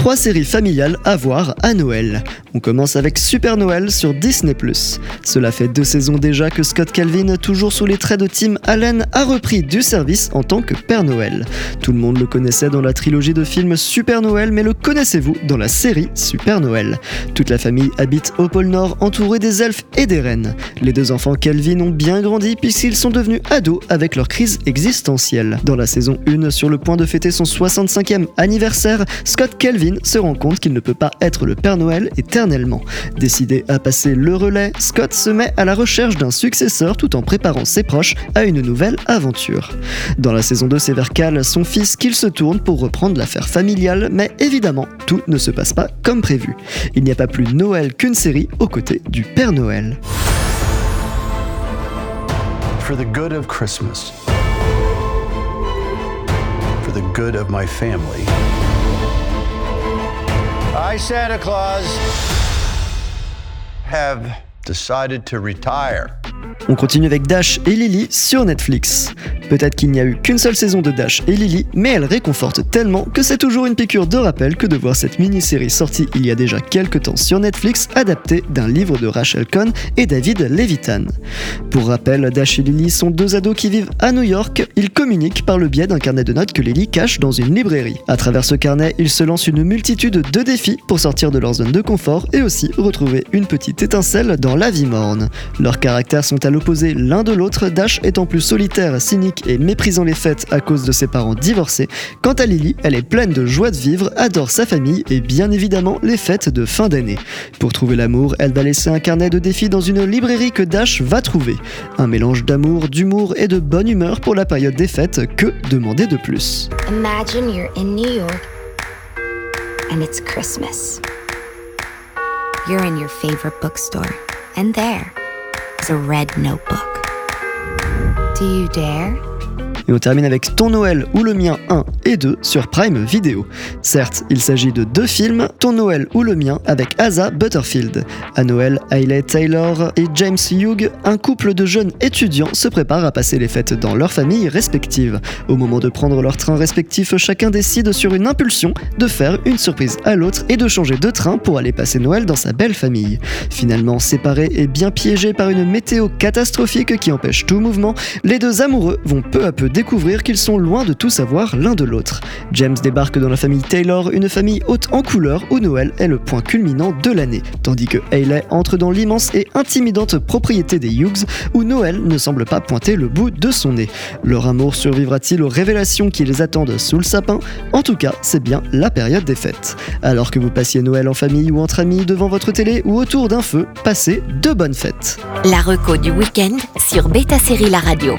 Trois séries familiales à voir à Noël. On commence avec Super Noël sur Disney ⁇ Cela fait deux saisons déjà que Scott Calvin, toujours sous les traits de Tim Allen, a repris du service en tant que Père Noël. Tout le monde le connaissait dans la trilogie de films Super Noël, mais le connaissez-vous dans la série Super Noël? Toute la famille habite au pôle Nord entourée des elfes et des reines. Les deux enfants Calvin ont bien grandi puisqu'ils sont devenus ados avec leur crise existentielle. Dans la saison 1, sur le point de fêter son 65e anniversaire, Scott Calvin se rend compte qu'il ne peut pas être le Père Noël éternellement. Décidé à passer le relais, Scott se met à la recherche d'un successeur tout en préparant ses proches à une nouvelle aventure. Dans la saison 2, c'est vers son fils, qu'il se tourne pour reprendre l'affaire familiale, mais évidemment, tout ne se passe pas comme prévu. Il n'y a pas plus Noël qu'une série aux côtés du Père Noël. I, Santa Claus, have decided to retire. On continue avec Dash et Lily sur Netflix. Peut-être qu'il n'y a eu qu'une seule saison de Dash et Lily, mais elle réconforte tellement que c'est toujours une piqûre de rappel que de voir cette mini-série sortie il y a déjà quelques temps sur Netflix, adaptée d'un livre de Rachel Cohn et David Levitan. Pour rappel, Dash et Lily sont deux ados qui vivent à New York. Ils communiquent par le biais d'un carnet de notes que Lily cache dans une librairie. À travers ce carnet, ils se lancent une multitude de défis pour sortir de leur zone de confort et aussi retrouver une petite étincelle dans la vie morne. Leurs caractères sont à l'opposé l'un de l'autre, Dash étant plus solitaire, cynique et méprisant les fêtes à cause de ses parents divorcés. Quant à Lily, elle est pleine de joie de vivre, adore sa famille et bien évidemment les fêtes de fin d'année. Pour trouver l'amour, elle va laisser un carnet de défis dans une librairie que Dash va trouver. Un mélange d'amour, d'humour et de bonne humeur pour la période des fêtes, que demander de plus? Imagine you're in New York and it's Christmas. You're in your favorite bookstore, and there is a red notebook. Do you dare? Et on termine avec Ton Noël ou le mien 1 et 2 sur Prime Video. Certes, il s'agit de deux films, Ton Noël ou le mien avec Asa Butterfield. À Noël, Hailey Taylor et James Hugh, un couple de jeunes étudiants, se préparent à passer les fêtes dans leurs familles respectives. Au moment de prendre leur train respectif, chacun décide sur une impulsion de faire une surprise à l'autre et de changer de train pour aller passer Noël dans sa belle famille. Finalement séparés et bien piégés par une météo catastrophique qui empêche tout mouvement, les deux amoureux vont peu à peu découvrir qu'ils sont loin de tout savoir l'un de l'autre. James débarque dans la famille Taylor, une famille haute en couleur où Noël est le point culminant de l'année, tandis que Hayley entre dans l'immense et intimidante propriété des Hughes où Noël ne semble pas pointer le bout de son nez. Leur amour survivra-t-il aux révélations qui les attendent sous le sapin? En tout cas, c'est bien la période des fêtes. Alors que vous passiez Noël en famille ou entre amis devant votre télé ou autour d'un feu, passez de bonnes fêtes. La reco du week-end sur Beta Série La Radio.